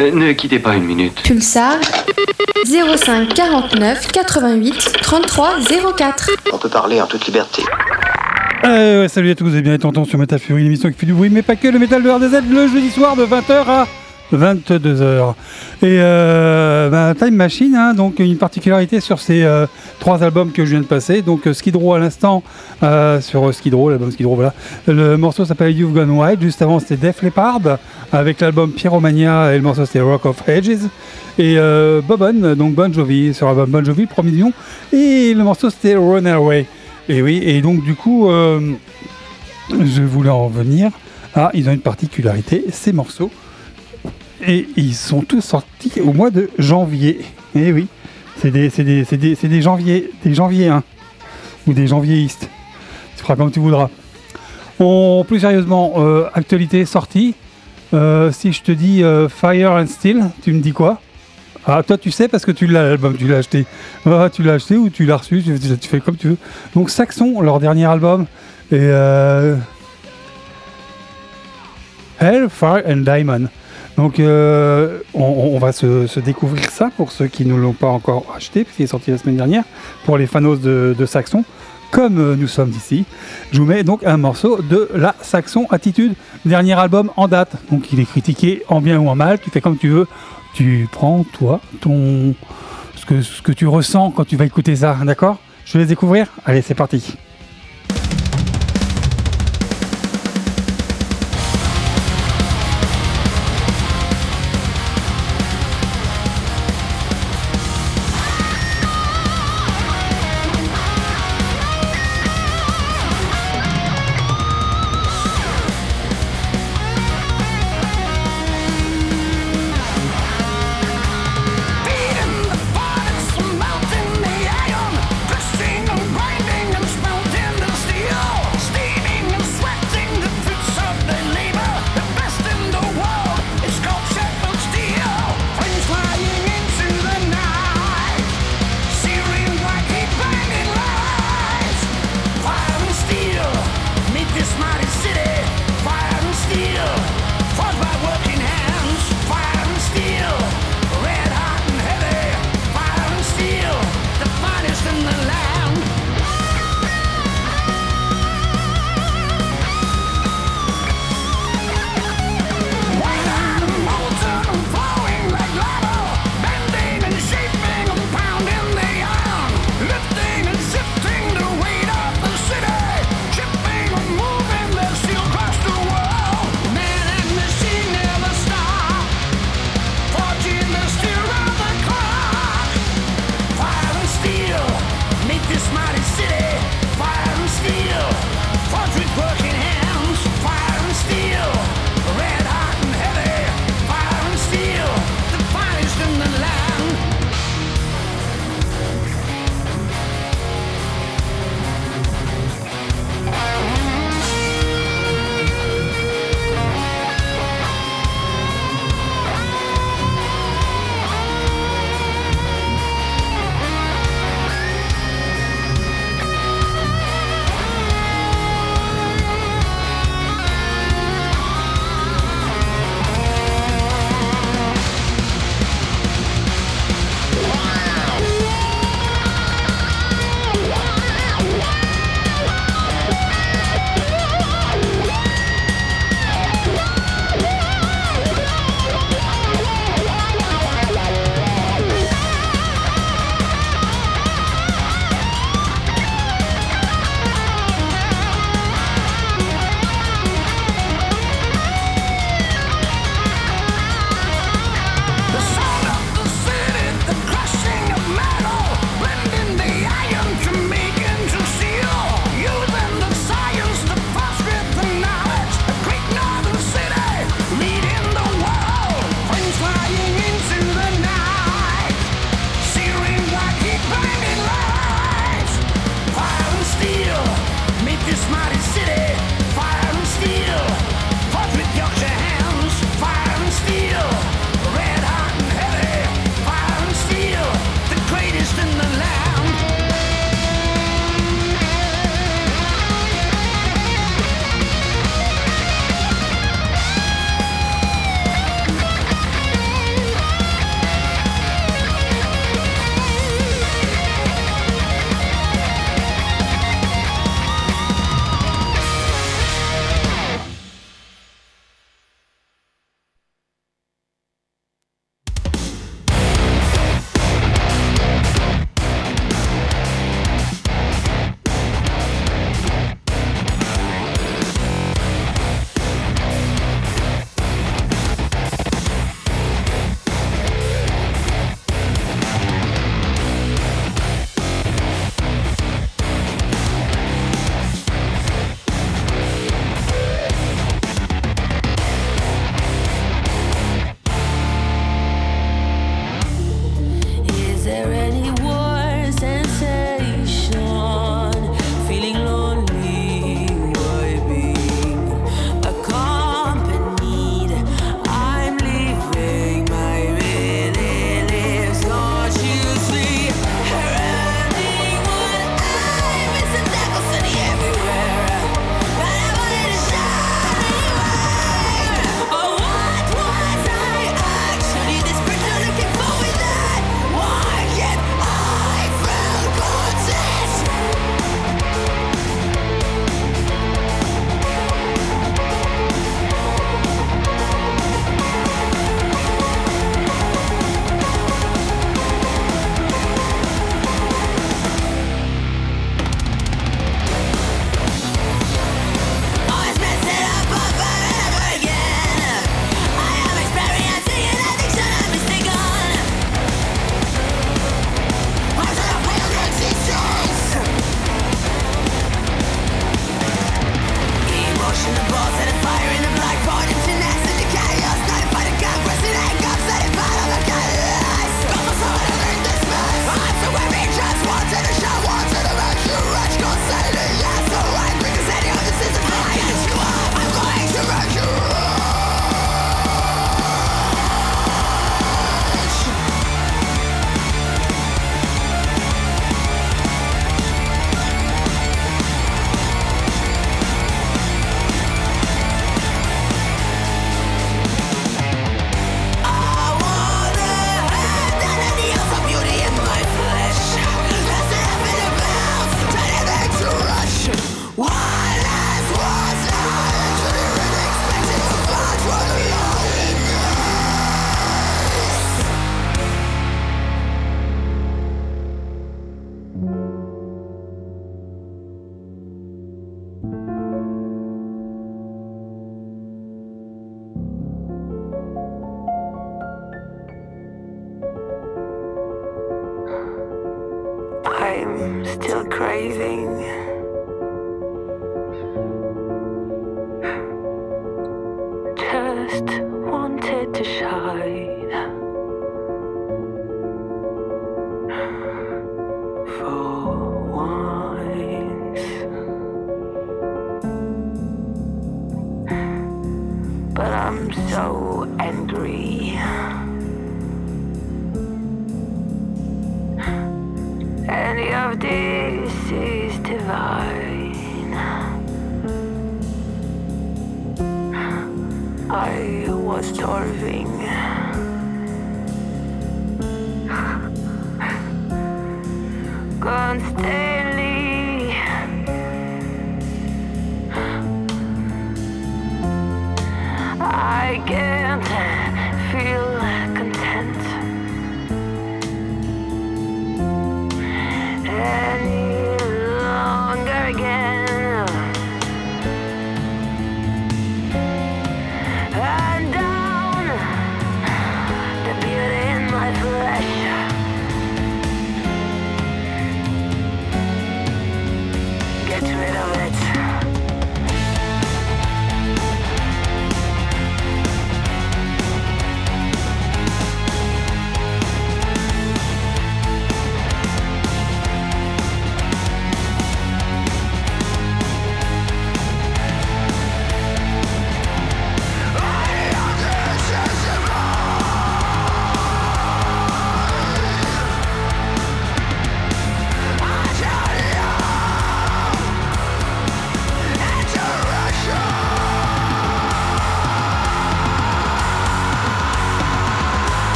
Euh, ne quittez pas une minute. Pulsar 05 49 88 33 04. On peut parler en toute liberté. Euh, ouais, salut à tous et bien attention sur Métafurie, l'émission qui fait du bruit, mais pas que le métal de RDZ le jeudi soir de 20h à 22h. Et euh, bah, Time Machine, hein, donc une particularité sur ces euh, trois albums que je viens de passer. Donc euh, Skid Row à l'instant, euh, sur Skid Row, l'album Skid Row, voilà. Le morceau s'appelle You've Gone Wild. Juste avant, c'était Def Leppard avec l'album Pyromania et le morceau c'était Rock of Ages. Et Bobon, donc Bon Jovi, sur l'album Bon Jovi, premier. Et le morceau c'était Runaway. Et oui, et donc du coup, je voulais en revenir à. Ils ont une particularité, ces morceaux. Et ils sont tous sortis au mois de janvier. Et oui, c'est des, c'est des, c'est des, c'est des janvier, des hein. Ou des janviéistes. Tu feras comme tu voudras. Plus sérieusement, euh, actualité sortie. Euh, si je te dis euh, Fire and Steel, tu me dis quoi? Ah, toi tu sais parce que tu l'as l'album, tu l'as acheté. Ah, tu l'as acheté ou tu l'as reçu, tu, tu- fais comme tu veux. Donc Saxon, leur dernier album. Et euh, Hell, Fire and Diamond. Donc euh, on, va se, découvrir ça pour ceux qui ne l'ont pas encore acheté, puisqu'il est sorti la semaine dernière, pour les fanos de, Saxon. Comme euh, nous sommes ici, je vous mets donc un morceau de la Saxon Attitude, dernier album en date. Donc il est critiqué en bien ou en mal, tu fais comme tu veux. Tu prends toi ton ce que, ce que tu ressens quand tu vas écouter ça, d'accord? Je vais les découvrir Allez, c'est parti.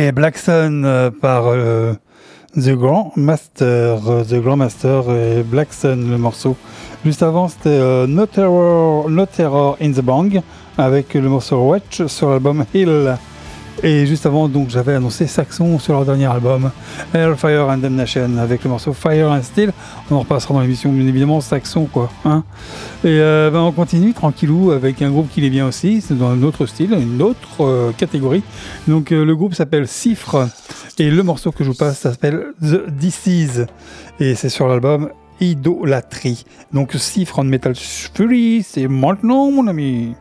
Et Black Sun euh, par euh, The Grand Master, euh, The Grand Master et Black Sun le morceau. Juste avant c'était no, Terror, no Terror in the Bang avec le morceau Watch sur l'album Hill. Et juste avant donc j'avais annoncé Saxon sur leur dernier album Hellfire and Damnation avec le morceau Fire and Steel. On en repassera dans l'émission bien évidemment Saxon quoi. Hein et euh, ben, on continue tranquillou avec un groupe qui est bien aussi, c'est dans un autre style, une autre euh, catégorie. Donc euh, le groupe s'appelle Cifre et le morceau que je vous passe s'appelle The Disease et c'est sur l'album Idolatrie. Donc Cifre en Metal Fury, c'est maintenant mon ami.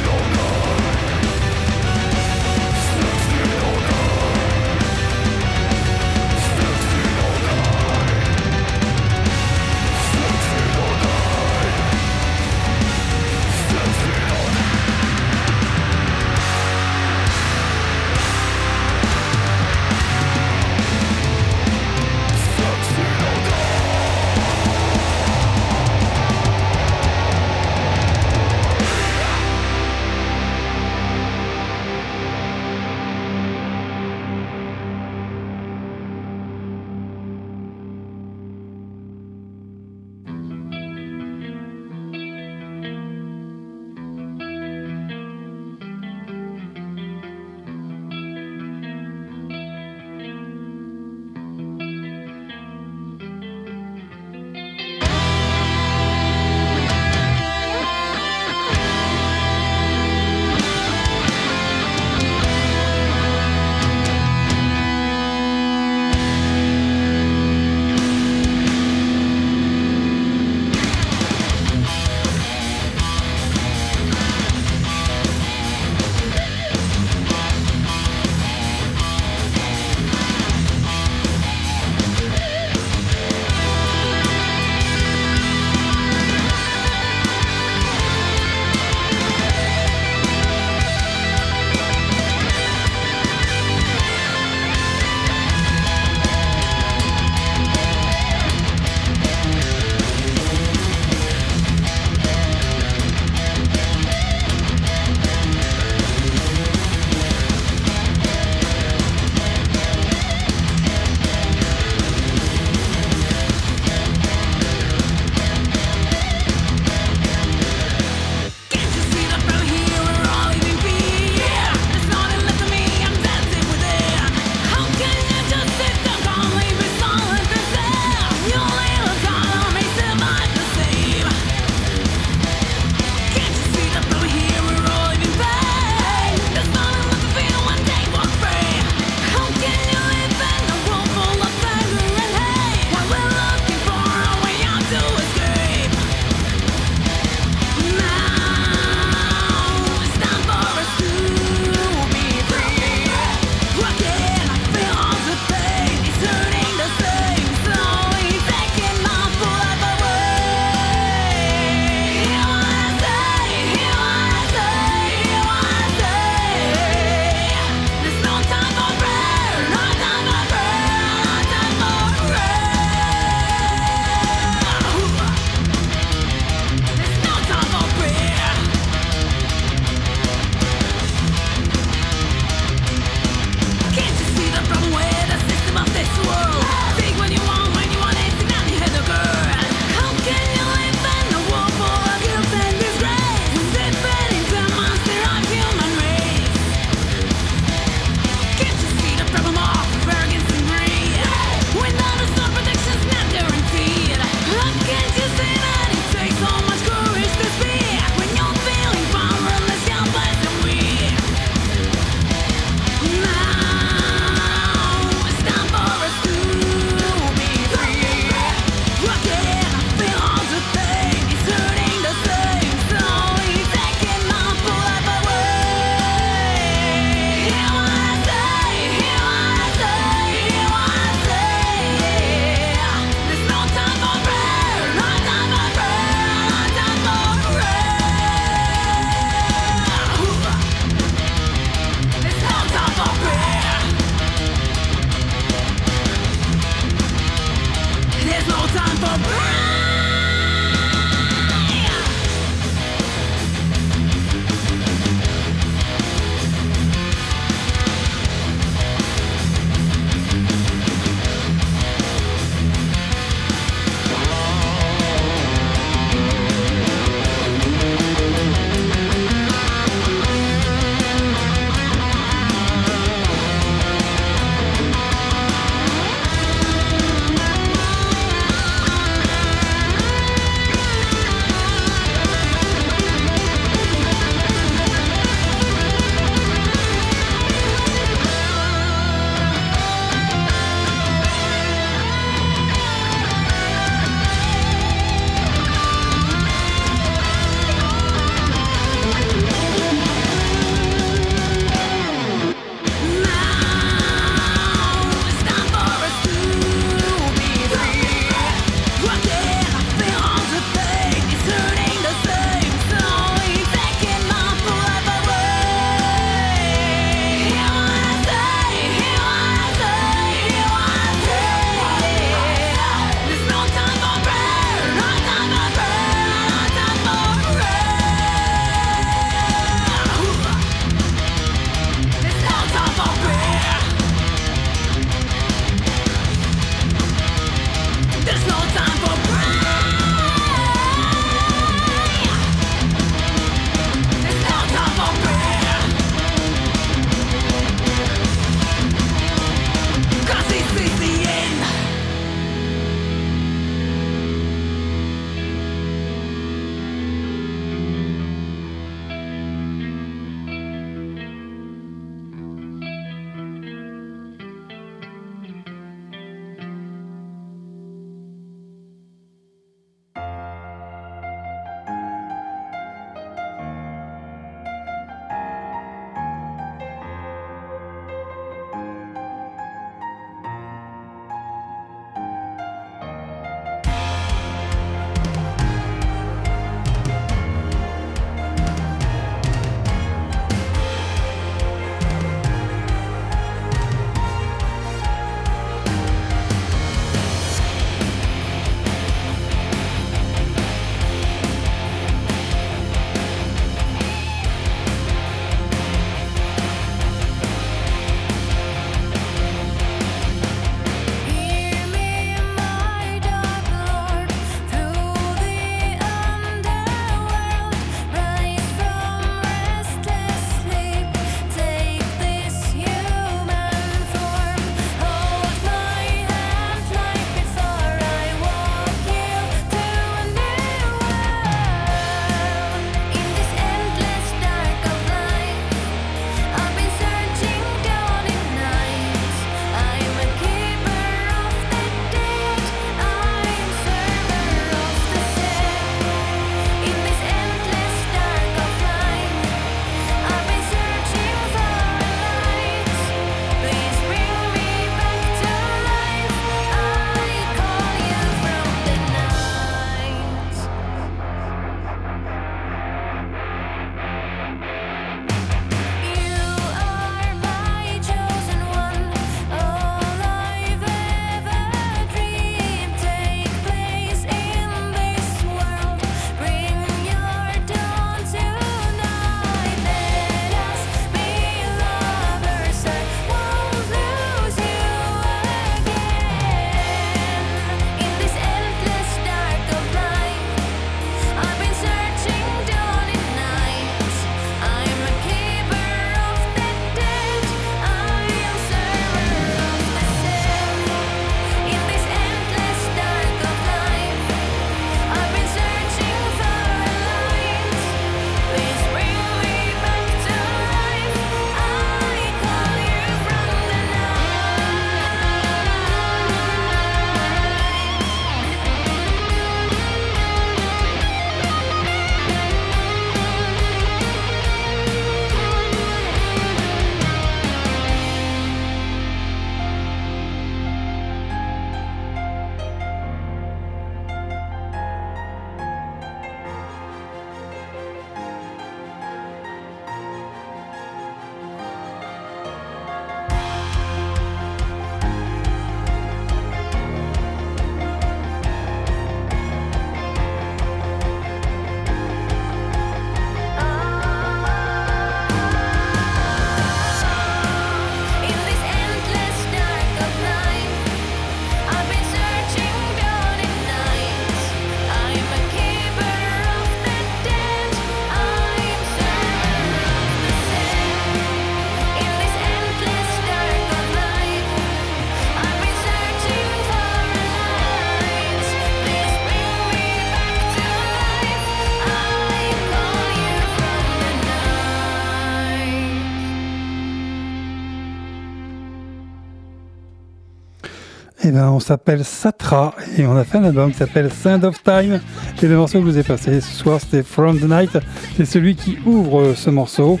Eh ben, on s'appelle Satra et on a fait un album qui s'appelle Sound of Time. Et le morceau que je vous ai passé ce soir, c'était From the Night. C'est celui qui ouvre euh, ce morceau.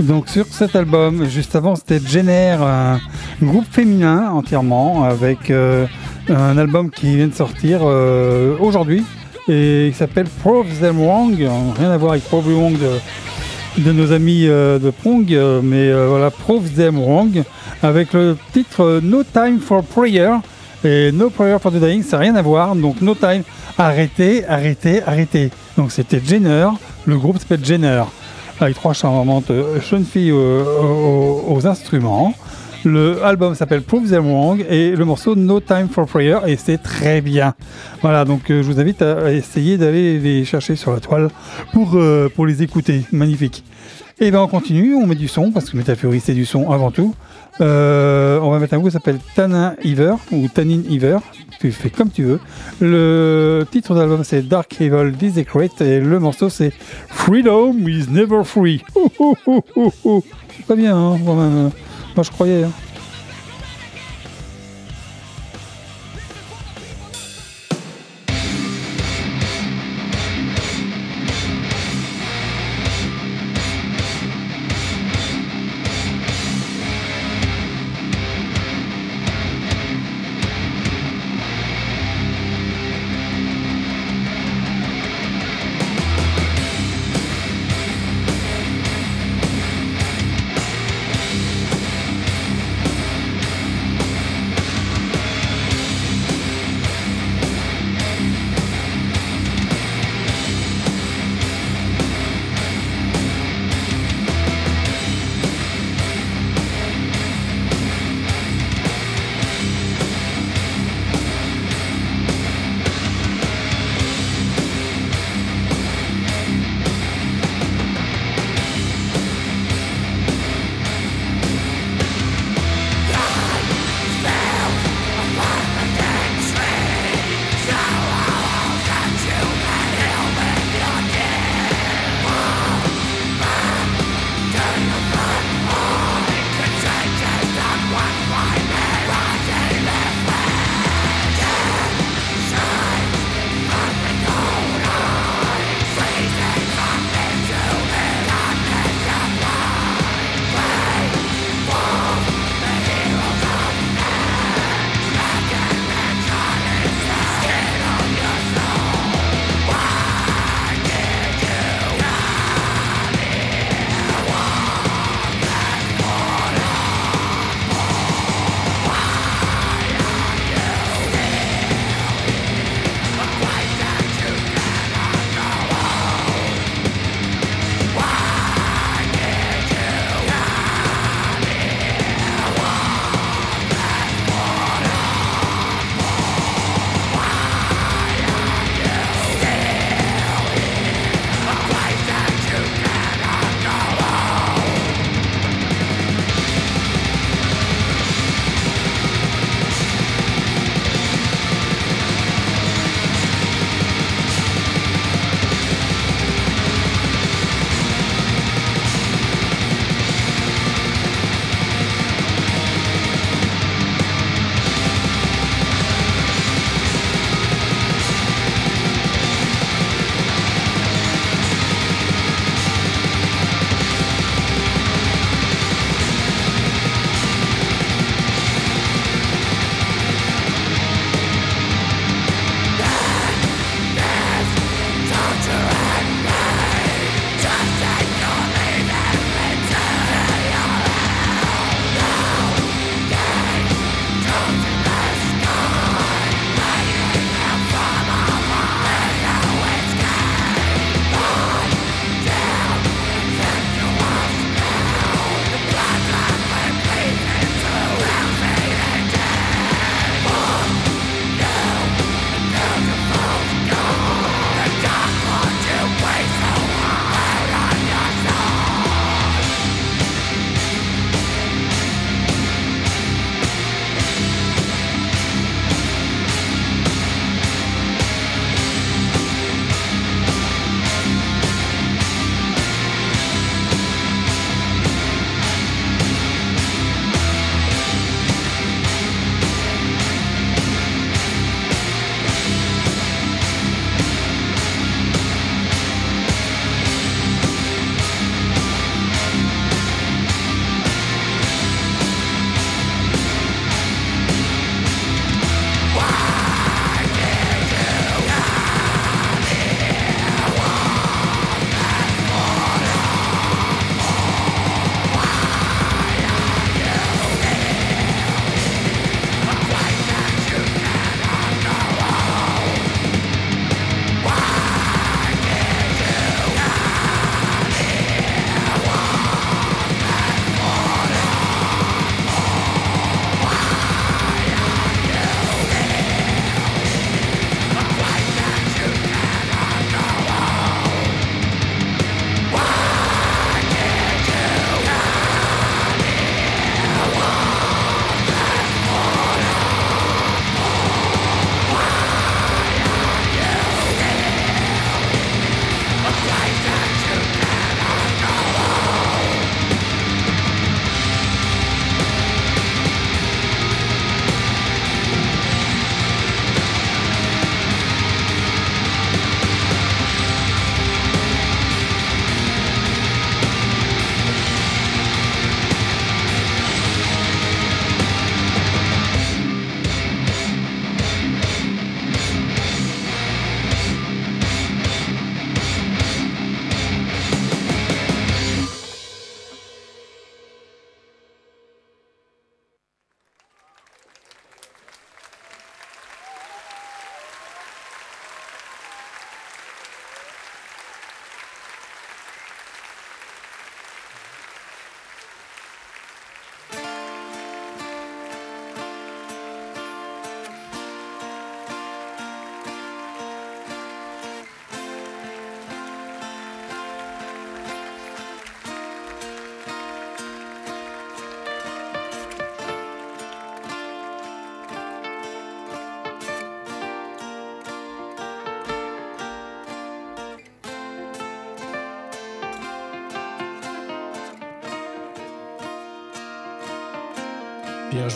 Donc sur cet album, juste avant, c'était Jenner, un groupe féminin entièrement, avec euh, un album qui vient de sortir euh, aujourd'hui et qui s'appelle Prove Them Wrong. Rien à voir avec Prove Them Wrong de, nos amis de Prong, mais voilà, Prove Them Wrong, avec le titre No Time for Prayer. Et No Prayer for the Dying, ça n'a rien à voir. Donc No Time, arrêtez, arrêtez, arrêtez. Donc c'était Jenner, le groupe s'appelle Jenner, avec trois charmantes jeunes filles aux, aux instruments. Le album s'appelle Prove Them Wrong et le morceau No Time for Prayer et c'est très bien. Voilà, donc euh, je vous invite à, essayer d'aller les chercher sur la toile pour, euh, pour les écouter. Magnifique. Et bien on continue, on met du son, parce que Métafury c'est du son avant tout. Euh, on va mettre un groupe qui s'appelle Tanin Ever, ou Tanin Ever, tu fais comme tu veux. Le titre de l'album c'est Dark Evil Desecrate et le morceau c'est Freedom is Never Free. Ouh, ouh. C'est pas bien, hein. Moi je croyais. hein.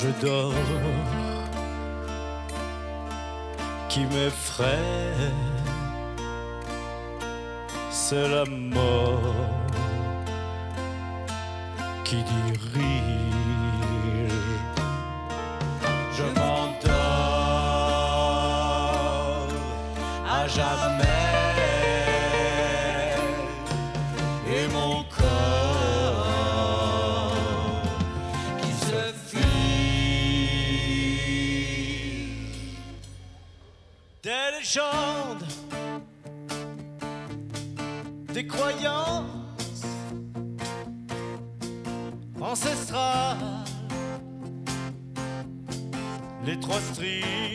je dors qui m'effraie, c'est la mort qui dirige. trop strict.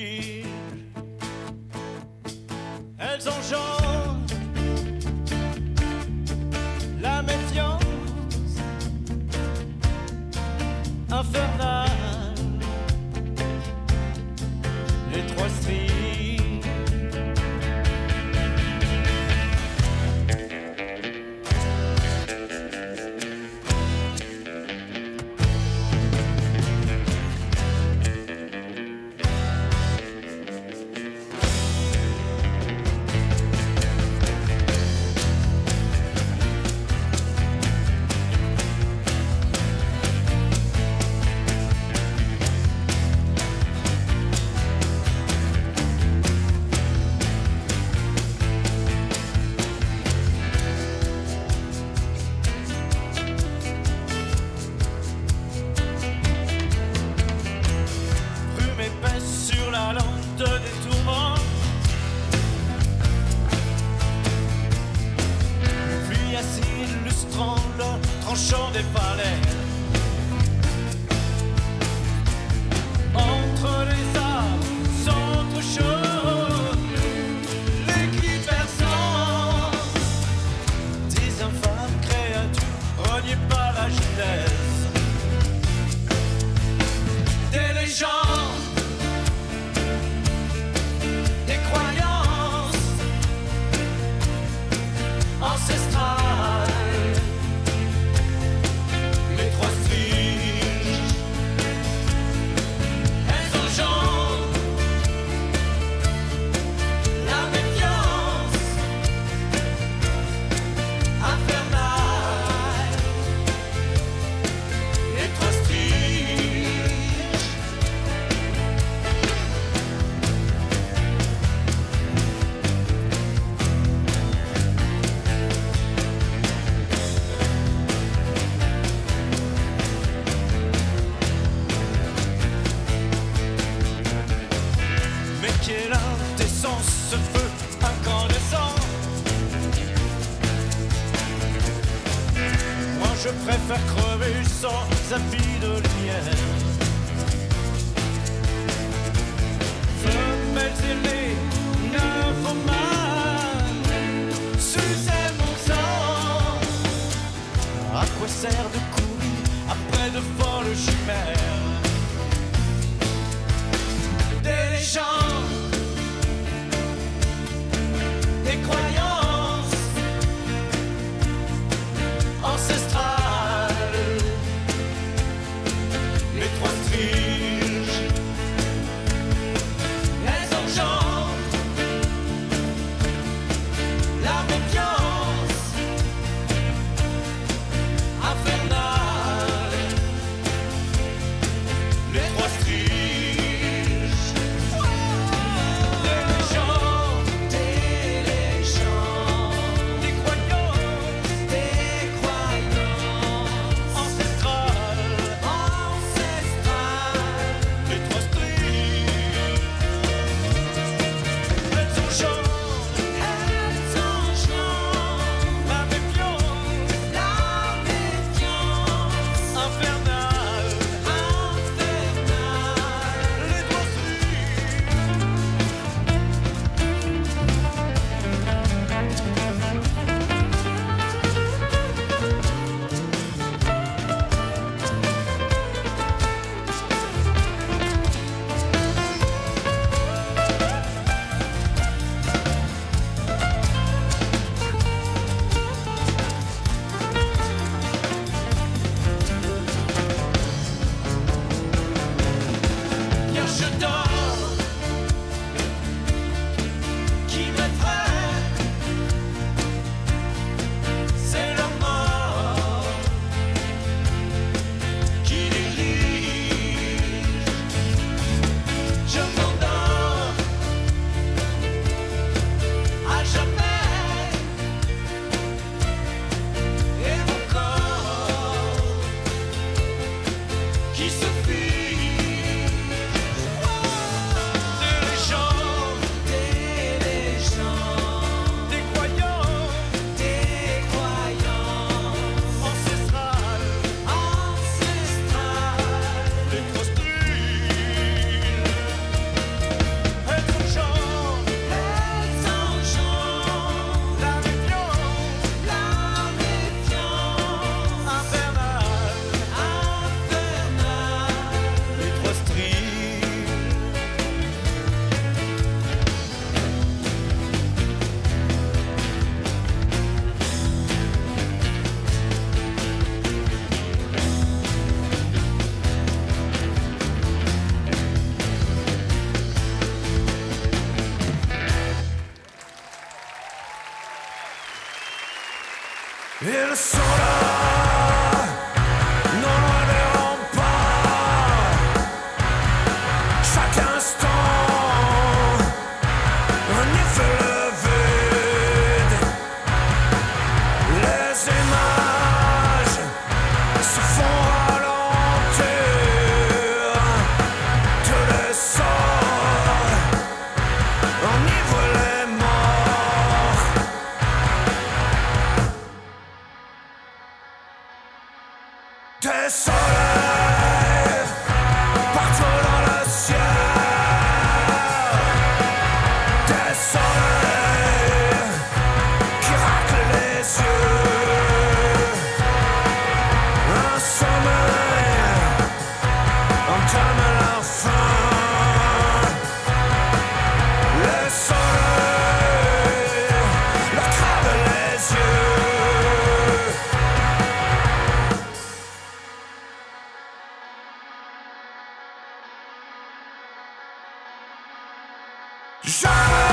Já!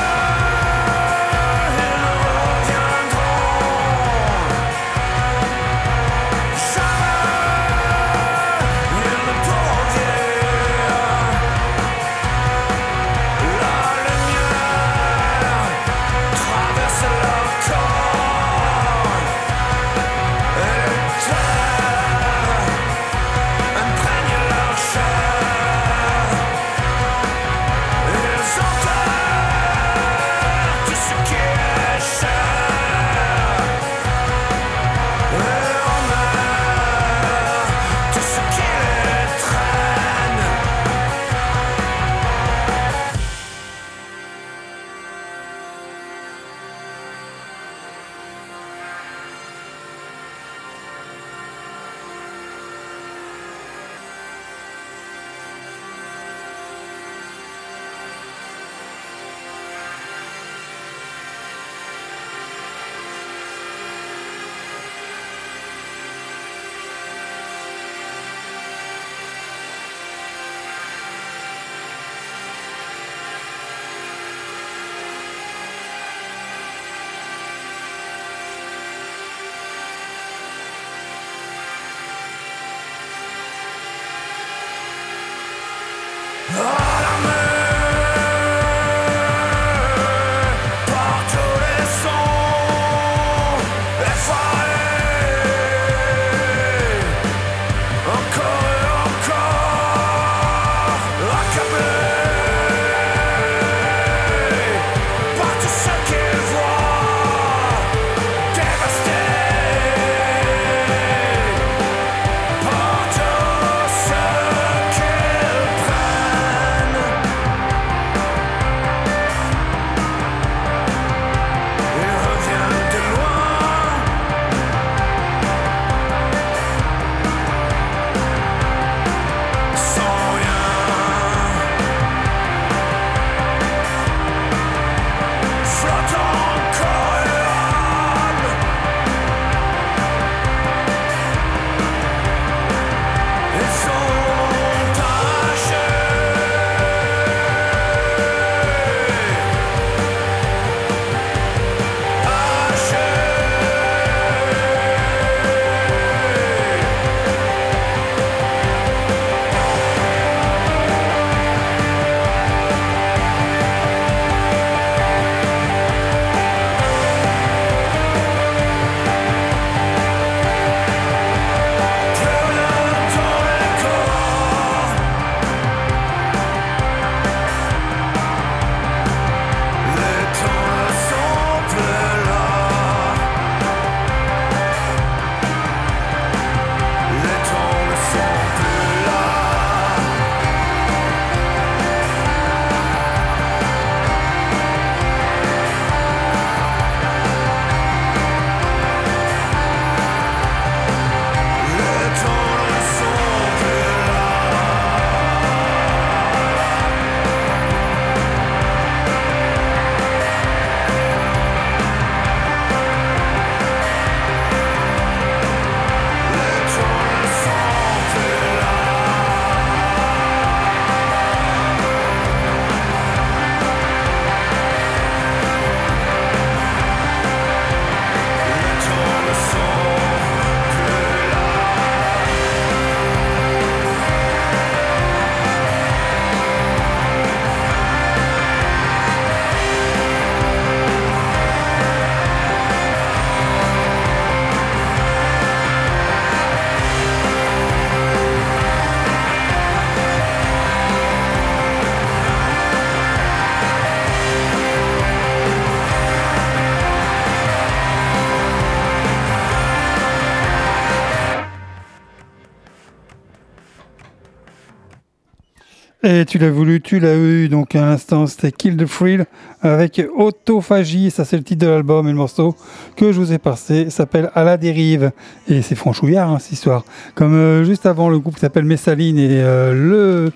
Et tu l'as voulu, tu l'as eu. Donc à l'instant, c'était Kill the Thrill avec Autophagie. Ça, c'est le titre de l'album. Et le morceau que je vous ai passé s'appelle À la dérive. Et c'est franchouillard, hein, cette histoire. Comme euh, juste avant, le groupe s'appelle Messaline et euh, le.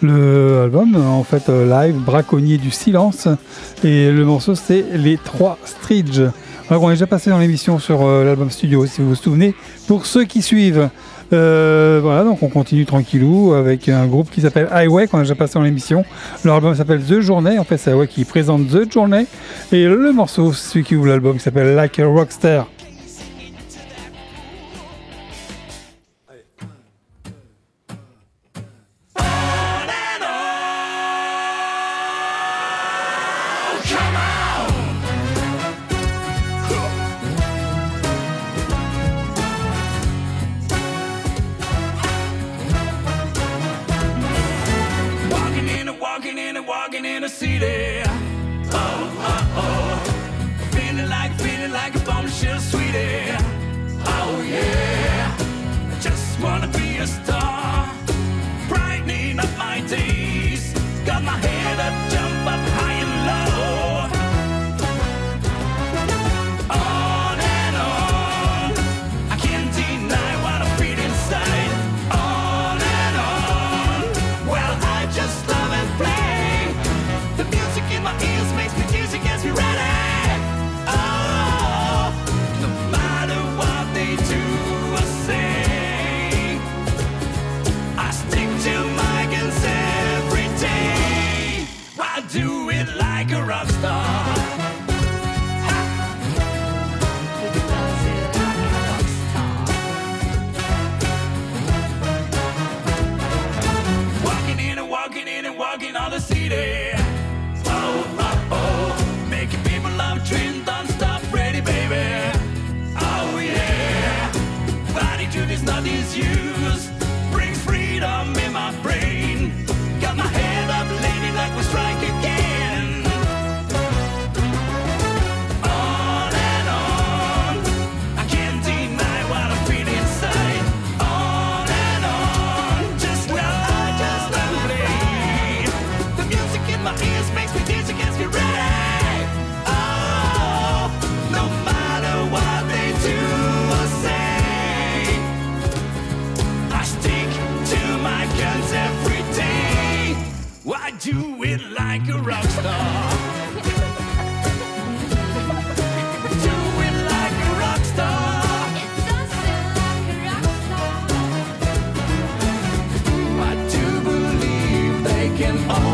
Le album, en fait, euh, live, Braconnier du silence. Et le morceau, c'est Les Trois Stridge. Alors, on est déjà passé dans l'émission sur l'album studio, si vous vous souvenez. Pour ceux qui suivent, euh, voilà, donc on continue tranquillou avec un groupe qui s'appelle Highway, qu'on a déjà passé dans l'émission. Leur album s'appelle The Journey, en fait c'est Highway qui présente The Journey. Et le morceau, celui qui ouvre l'album, qui s'appelle Like a Rockstar. oh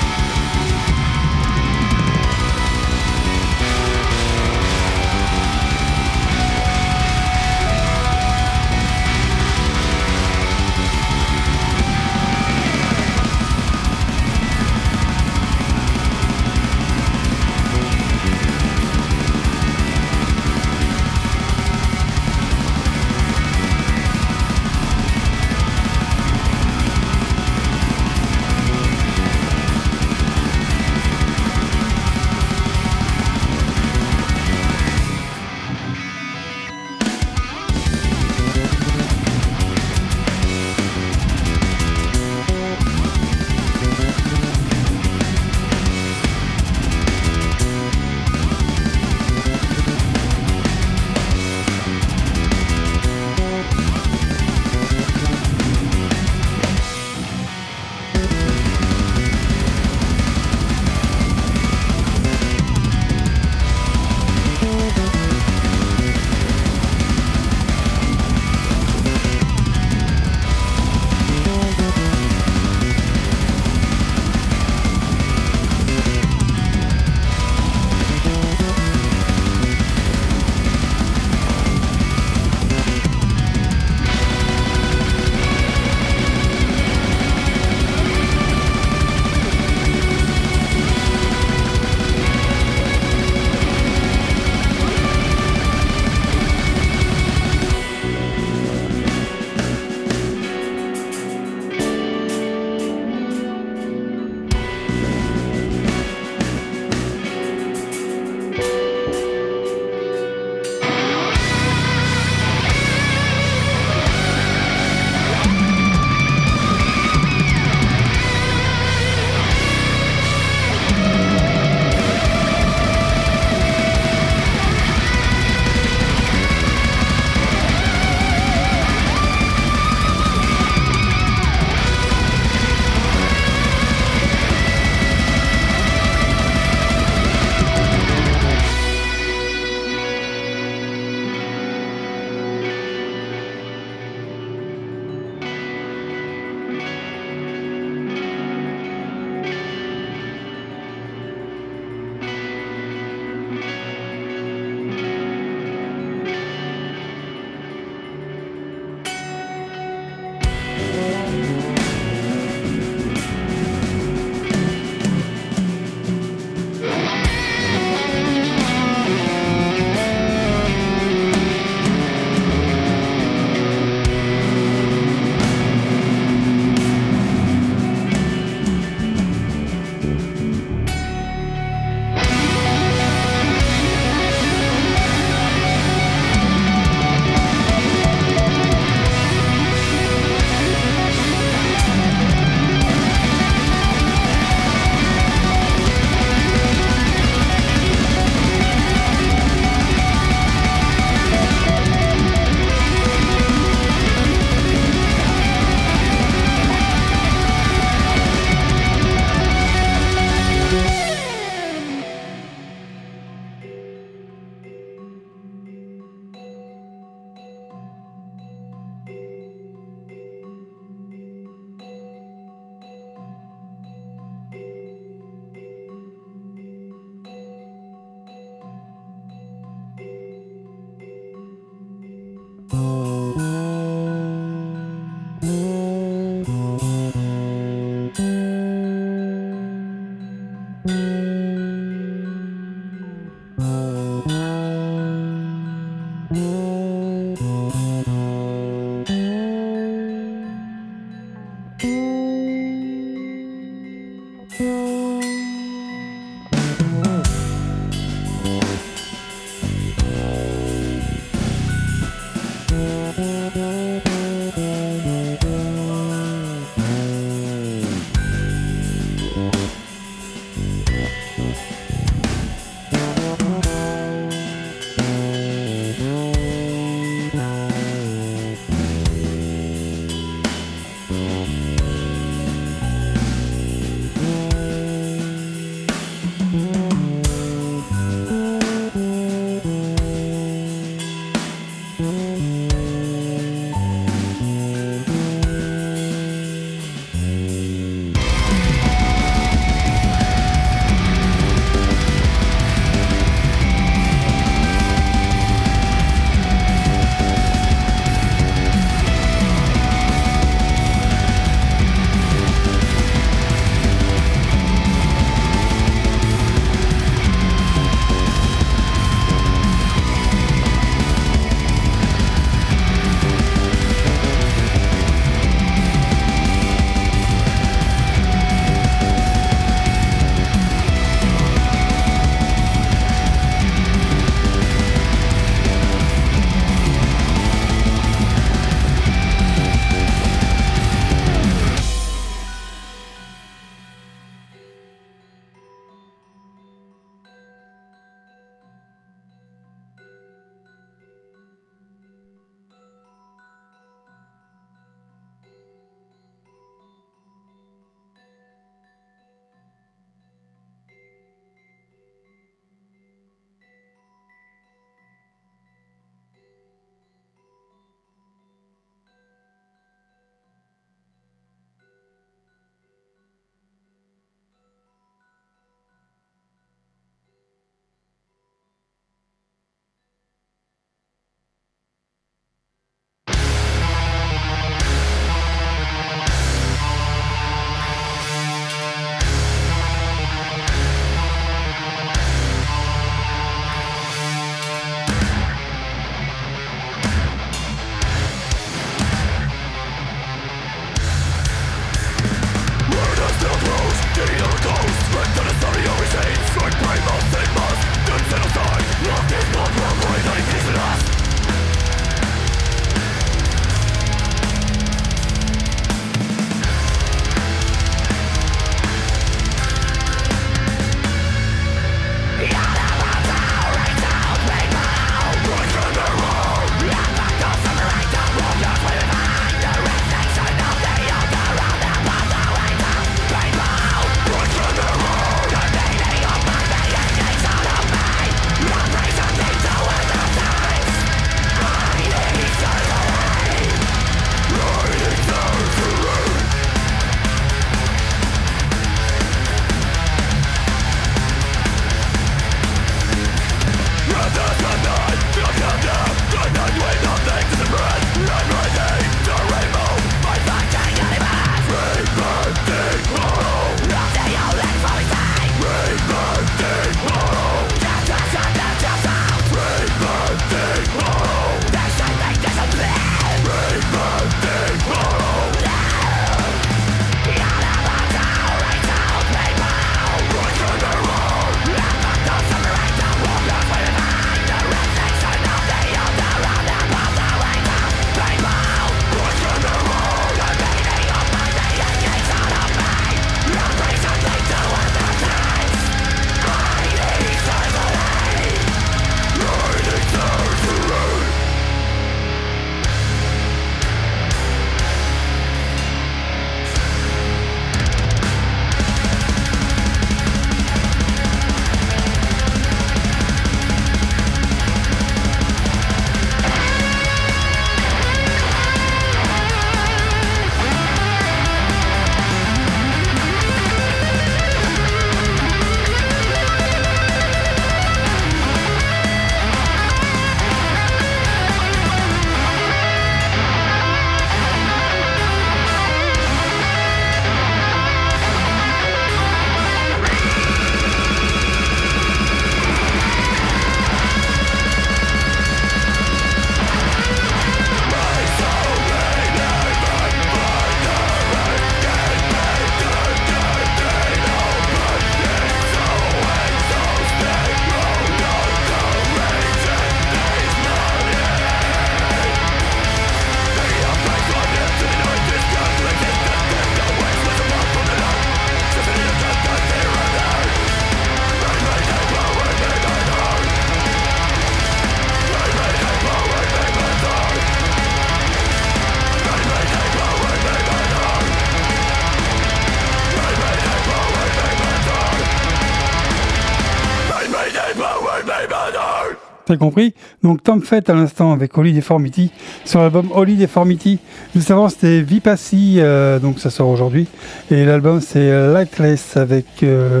Compris Donc Tom Fett à l'instant avec Holy Deformity sur l'album Holy Deformity. Juste avant c'était Vipassi, euh, donc ça sort aujourd'hui. Et l'album c'est Lightless avec euh,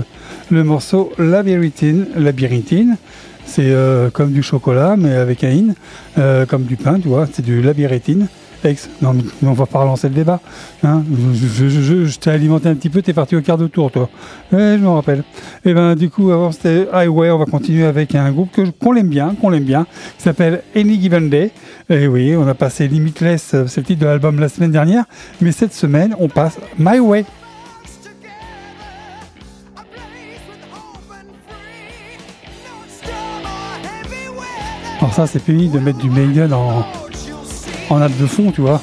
le morceau Labyrinthine. Labyrinthine, c'est euh, comme du chocolat mais avec un in, comme du pain, tu vois, c'est du labyrinthine. Non mais on va pas relancer le débat. Hein je t'ai alimenté un petit peu, t'es parti au quart de tour toi. Je me rappelle. Et ben du coup avant c'était Highway, on va continuer avec un groupe qu'on l'aime bien, qu'on l'aime bien, qui s'appelle Any Given Day. Et oui, on a passé Limitless, euh, c'est le titre de l'album la semaine dernière, mais cette semaine on passe My Way. Alors ça c'est fini de mettre du Maiden en, en nappe de fond, tu vois.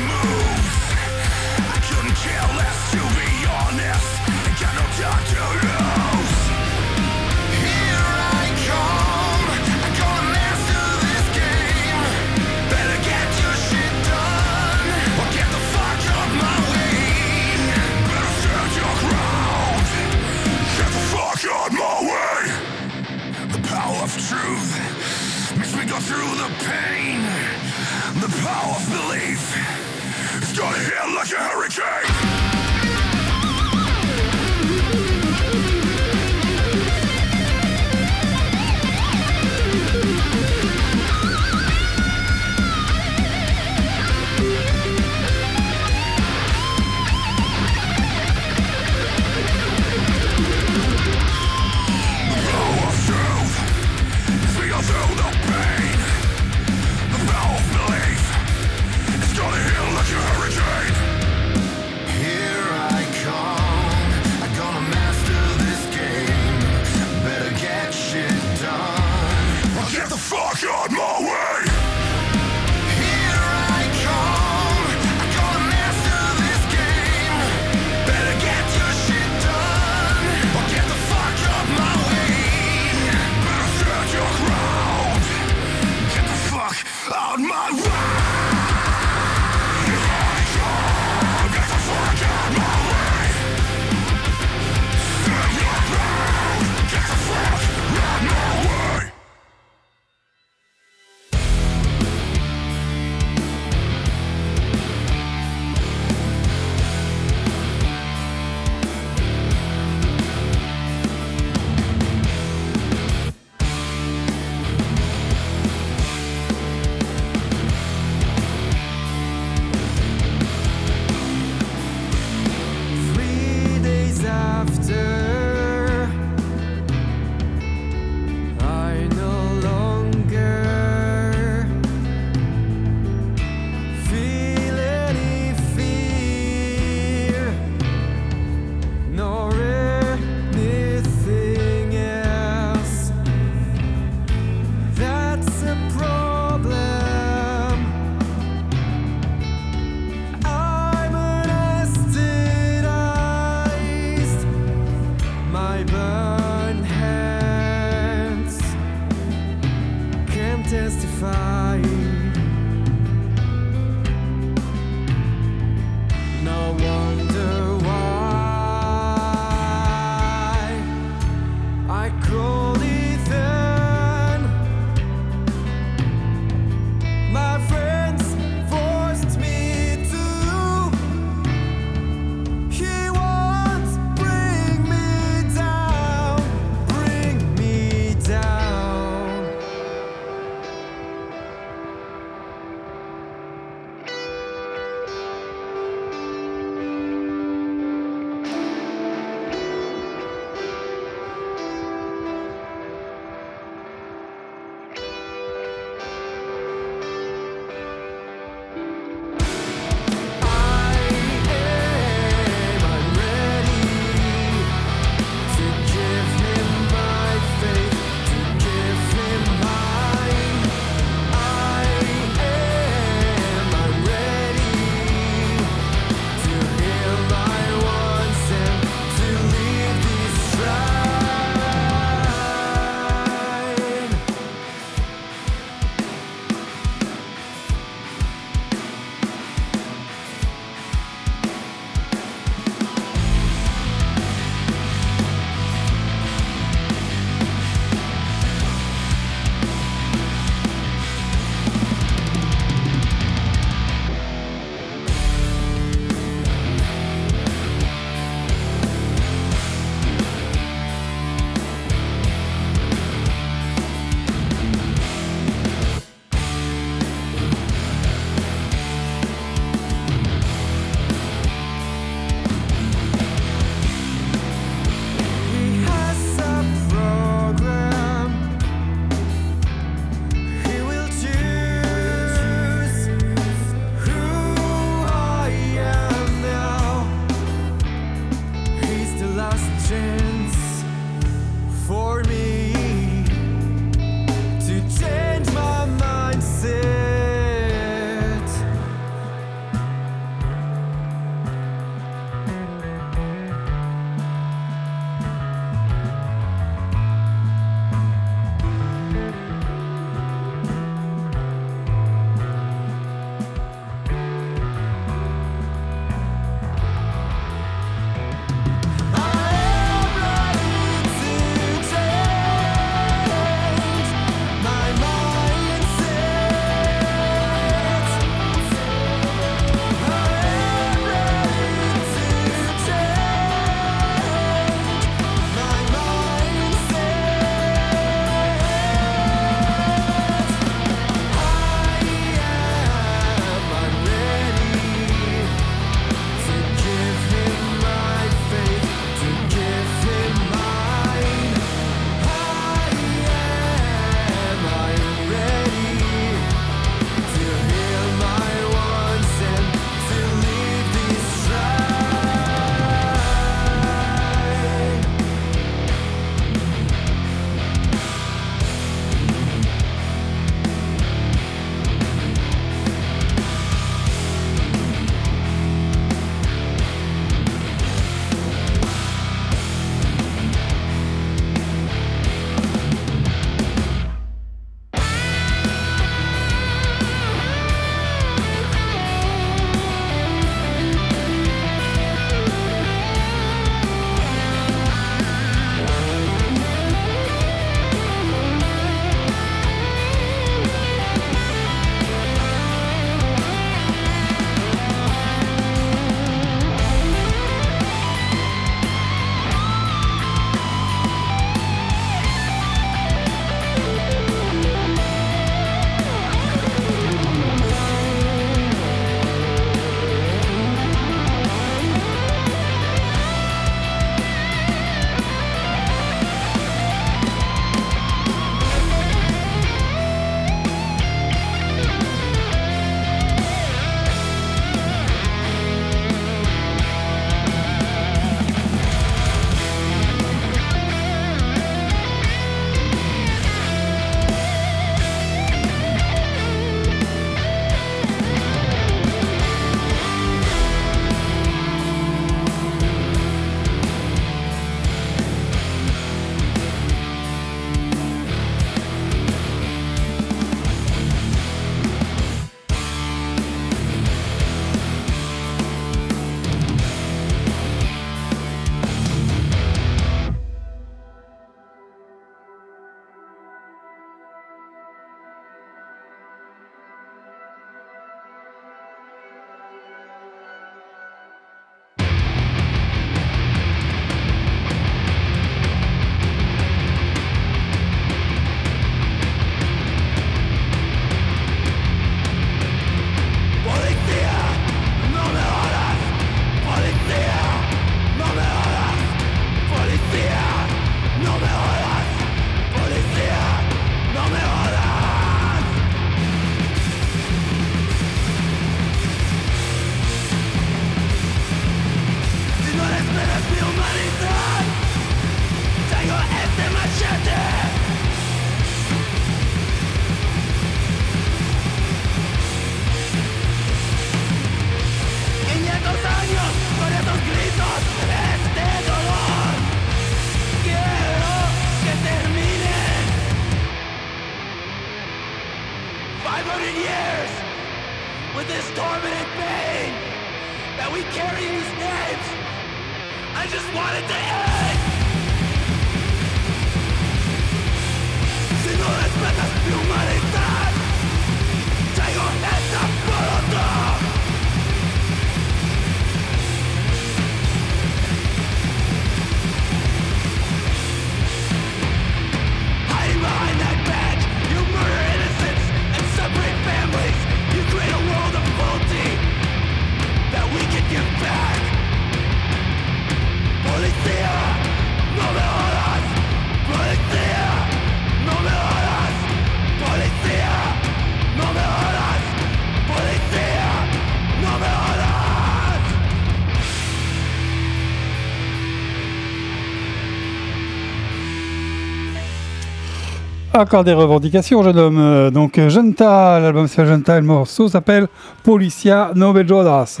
Encore des revendications, jeune homme. Euh, Donc, Genta, l'album s'appelle Genta, et le morceau s'appelle Policia Nove Jodas.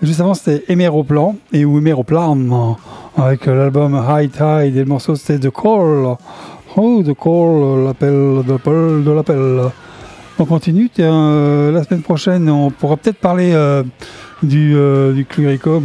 Juste avant, c'était Emeroplan, et ou Emeroplan, euh, avec l'album High Tide, et le morceau c'était The Call. Oh, The Call, l'appel, de l'appel. On continue. euh, la semaine prochaine, on pourra peut-être parler du, euh,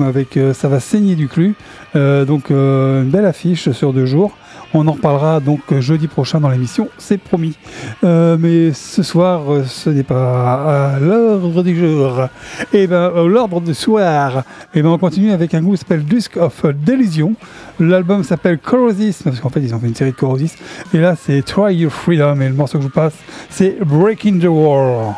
avec Ça va saigner du clu. Donc, une belle affiche sur deux jours. On en reparlera donc euh, jeudi prochain dans l'émission, c'est promis. Euh, mais ce soir, euh, ce n'est pas l'ordre du jour. Et ben, à l'ordre du soir, et ben, on continue avec un groupe qui s'appelle Dusk of Delusion. L'album s'appelle Corrosis, parce qu'en fait, ils ont fait une série de Corrosis. Et là, c'est Try Your Freedom. Et le morceau que je vous passe, c'est. Breaking the wall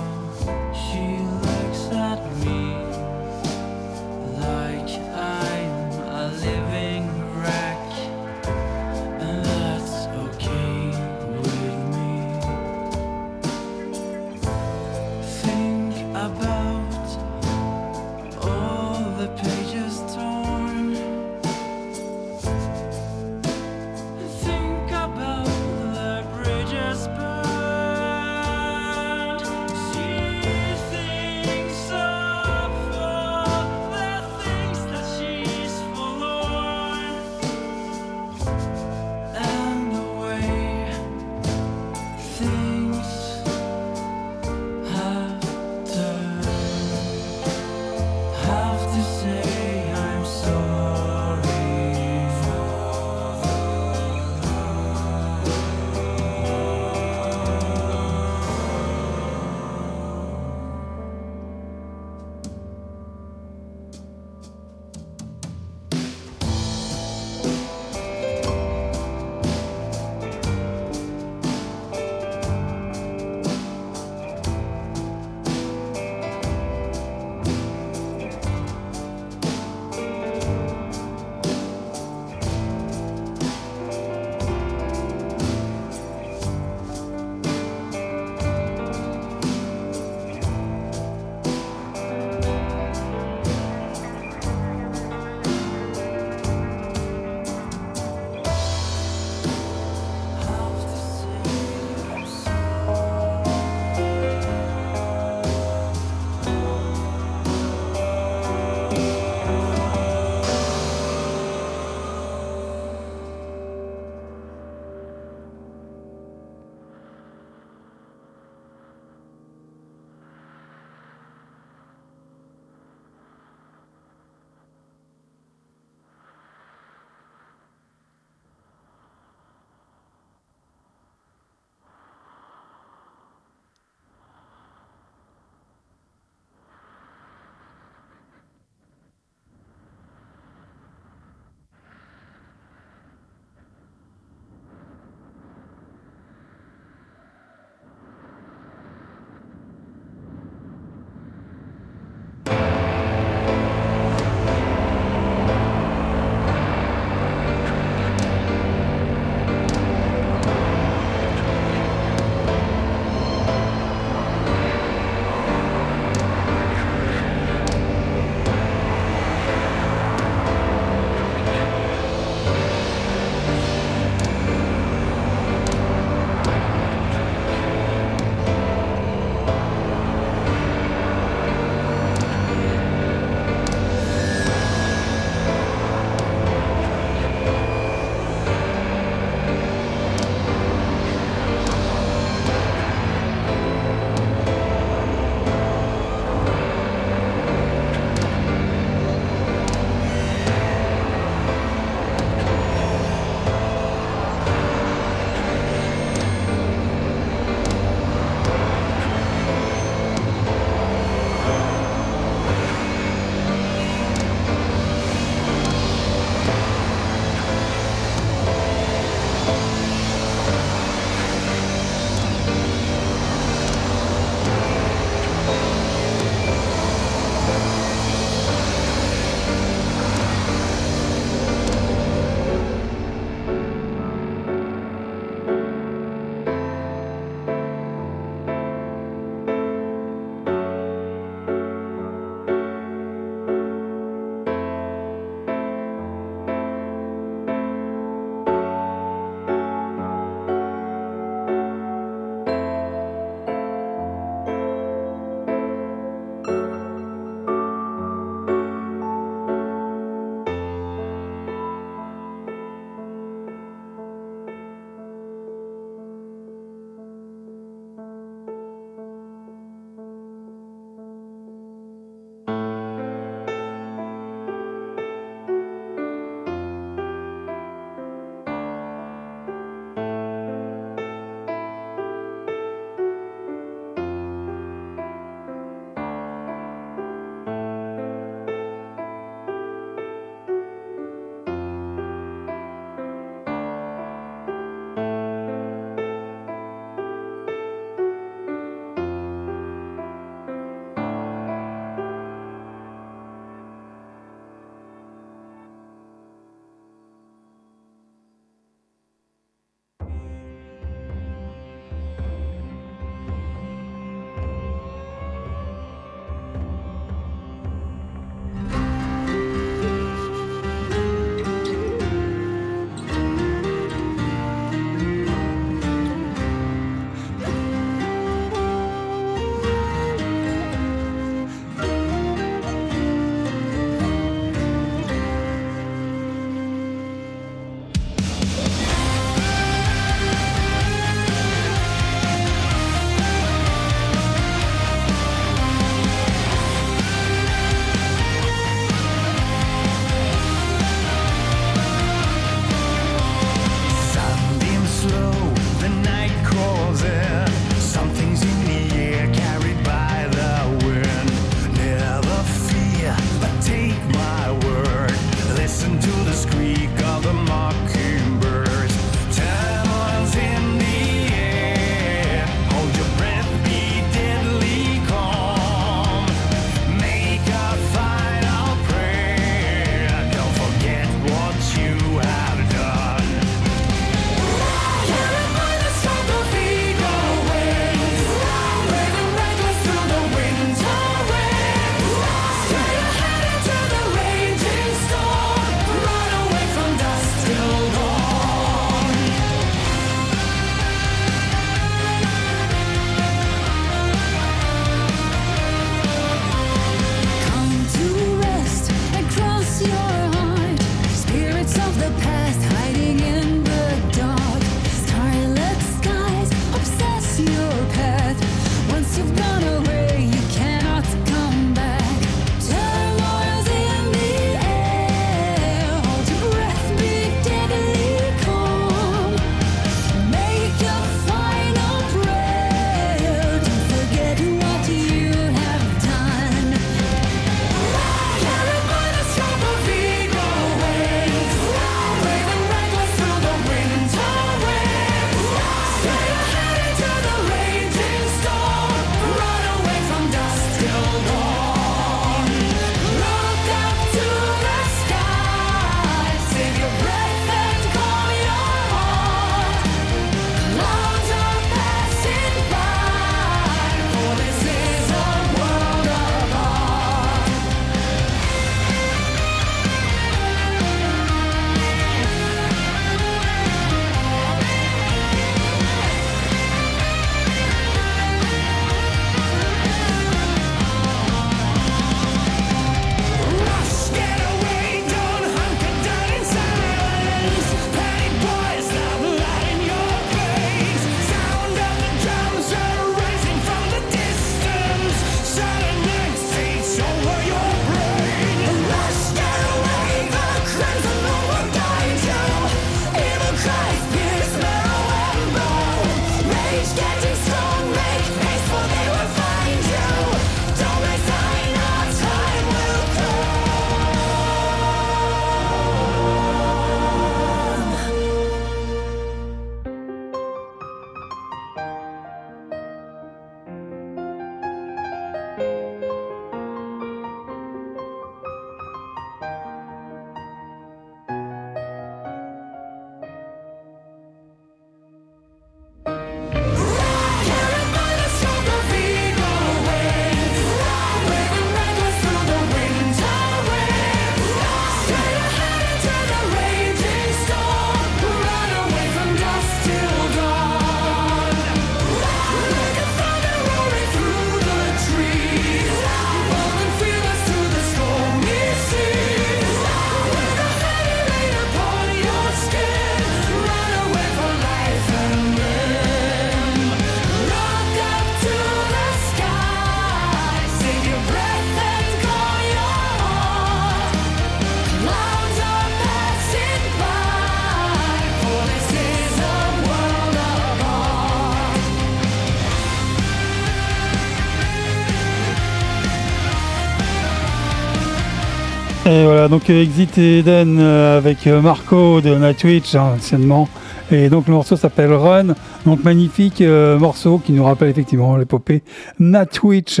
Et voilà, donc euh, Exit Eden euh, avec euh, Marco de Nightwitch, hein, anciennement. Et donc le morceau s'appelle Run, donc magnifique euh, morceau qui nous rappelle effectivement l'épopée Nightwitch.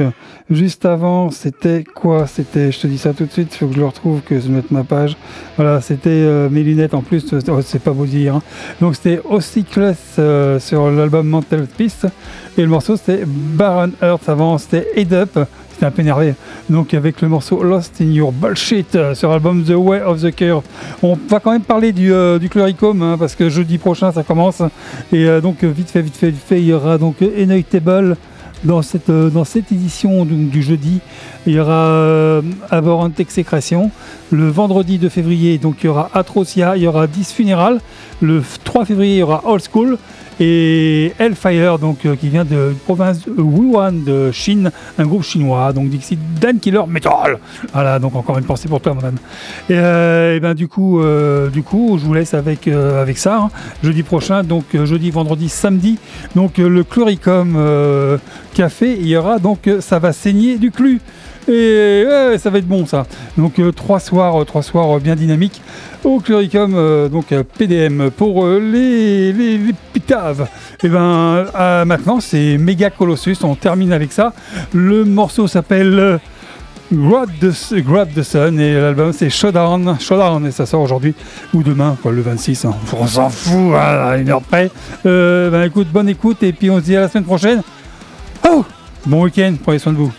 Juste avant, c'était quoi? C'était, je te dis ça tout de suite, faut que je le retrouve, que je mette ma page. Voilà, c'était euh, mes lunettes en plus, oh, c'est pas beau dire. hein. Donc c'était Ocyclus euh, sur l'album Mental Peace. Et le morceau c'était Baron Earth avant, c'était Head Up. C'était un peu énervé. Donc avec le morceau Lost in Your Bullshit euh, sur l'album The Way of the Curve. On va quand même parler du, euh, hein, parce que jeudi prochain ça commence. Et euh, donc vite fait, vite fait, vite fait, il y aura donc Table dans cette, euh, dans cette édition du jeudi. Il y aura euh, Exécration. Le vendredi 2 février, donc il y aura Atrocia, il y aura 10 Funeral. Le f- 3 février, il y aura Old School. Et Hellfire, donc, euh, qui vient de province Wuhan de Chine, un groupe chinois, donc Dixie Dan Killer Metal. Voilà, donc encore une pensée pour toi, mon. Et, euh, et ben du coup, euh, du coup, je vous laisse avec avec ça. hein. Jeudi prochain, donc jeudi, vendredi, samedi, donc le Cluricum euh, Café, il y aura donc ça va saigner du clu. Et ça va être bon ça. Donc euh, trois soirs, euh, trois soirs euh, bien dynamiques au Cluricum, euh, donc PDM pour les, les, pitaves. Et ben euh, maintenant c'est Mega Colossus, on termine avec ça. Le morceau s'appelle Grab the, Sun et l'album c'est Showdown, Showdown et ça sort aujourd'hui ou demain, le 26. hein. On s'en fout, une heure près. Ben écoute, bonne écoute et puis on se dit à la semaine prochaine. Oh Bon week-end, prenez soin de vous.